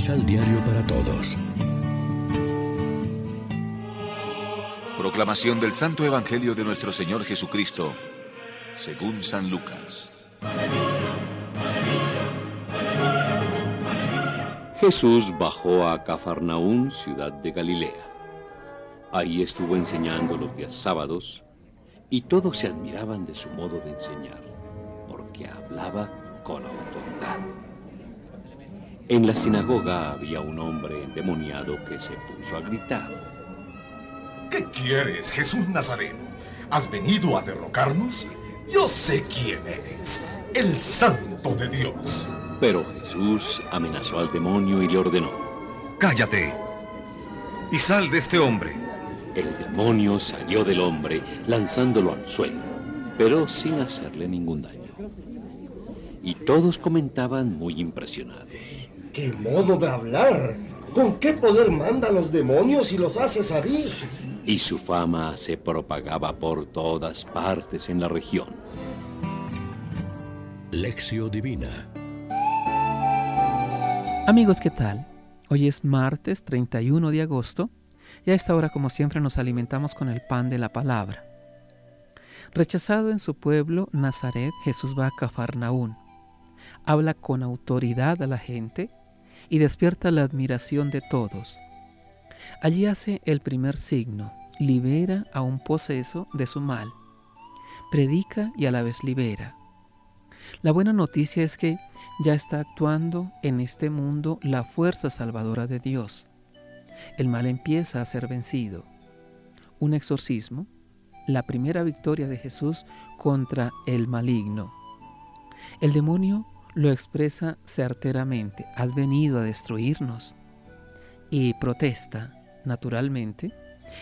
Misal Diario para Todos. Proclamación del Santo Evangelio de nuestro Señor Jesucristo, según San Lucas. Jesús bajó a Cafarnaún, ciudad de Galilea. Ahí estuvo enseñando los días sábados y todos se admiraban de su modo de enseñar, porque hablaba con autoridad. En la sinagoga había un hombre endemoniado que se puso a gritar. ¿Qué quieres, Jesús Nazareno? ¿Has venido a derrocarnos? Yo sé quién eres, el Santo de Dios. Pero Jesús amenazó al demonio y le ordenó. Cállate y sal de este hombre. El demonio salió del hombre lanzándolo al suelo, pero sin hacerle ningún daño. Y todos comentaban muy impresionados. ¡Qué modo de hablar! ¿Con qué poder manda a los demonios y los hace salir? Y su fama se propagaba por todas partes en la región. Lección Divina Amigos, ¿qué tal? Hoy es martes 31 de agosto y a esta hora, como siempre, nos alimentamos con el pan de la palabra. Rechazado en su pueblo, Nazaret, Jesús va a Cafarnaún. Habla con autoridad a la gente y despierta la admiración de todos. Allí hace el primer signo, libera a un poseso de su mal. Predica y a la vez libera. La buena noticia es que ya está actuando en este mundo la fuerza salvadora de Dios. El mal empieza a ser vencido. Un exorcismo, la primera victoria de Jesús contra el maligno. El demonio lo expresa certeramente, has venido a destruirnos. Y protesta, naturalmente,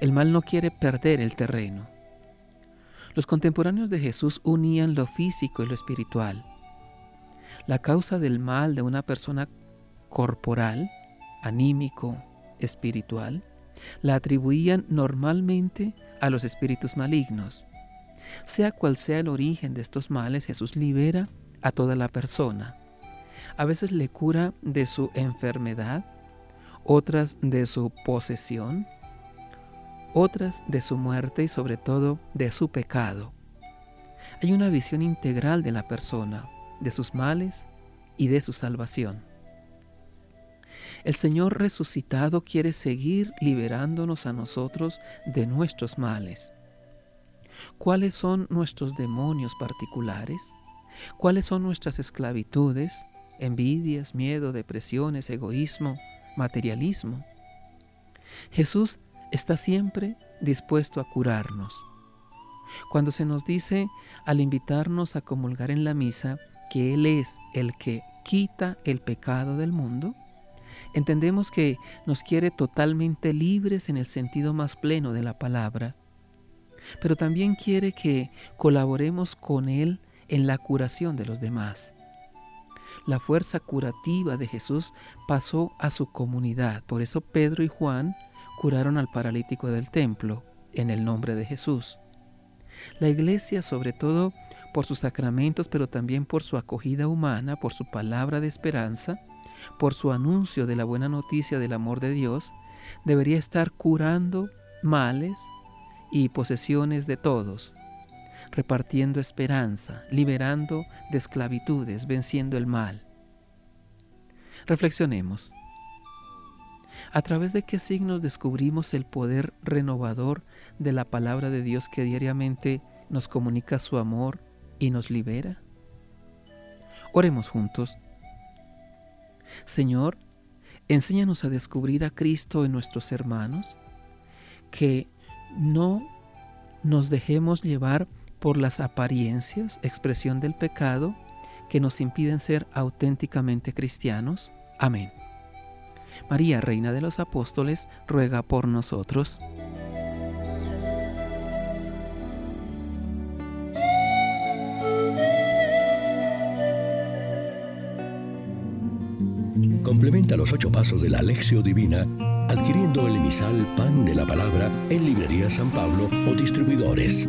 el mal no quiere perder el terreno. Los contemporáneos de Jesús unían lo físico y lo espiritual. La causa del mal de una persona corporal, anímico, espiritual, la atribuían normalmente a los espíritus malignos. Sea cual sea el origen de estos males, Jesús libera a toda la persona. A veces le cura de su enfermedad, otras de su posesión, otras de su muerte y sobre todo de su pecado. Hay una visión integral de la persona, de sus males y de su salvación. El Señor resucitado quiere seguir liberándonos a nosotros de nuestros males. ¿Cuáles son nuestros demonios particulares? ¿Cuáles son nuestras esclavitudes? Envidias, miedo, depresiones, egoísmo, materialismo. Jesús está siempre dispuesto a curarnos. Cuando se nos dice al invitarnos a comulgar en la misa que Él es el que quita el pecado del mundo, entendemos que nos quiere totalmente libres en el sentido más pleno de la palabra, pero también quiere que colaboremos con Él en la curación de los demás. La fuerza curativa de Jesús pasó a su comunidad, por eso Pedro y Juan curaron al paralítico del templo en el nombre de Jesús. La iglesia, sobre todo por sus sacramentos, pero también por su acogida humana, por su palabra de esperanza, por su anuncio de la buena noticia del amor de Dios, debería estar curando males y posesiones de todos, repartiendo esperanza, liberando de esclavitudes, venciendo el mal. Reflexionemos. ¿A través de qué signos descubrimos el poder renovador de la palabra de Dios que diariamente nos comunica su amor y nos libera? Oremos juntos. Señor, enséñanos a descubrir a Cristo en nuestros hermanos, que no nos dejemos llevar por las apariencias, expresión del pecado, que nos impiden ser auténticamente cristianos. Amén. María, Reina de los Apóstoles, ruega por nosotros. Complementa los ocho pasos de la Alexio Divina adquiriendo el emisal Pan de la Palabra en Librería San Pablo o distribuidores.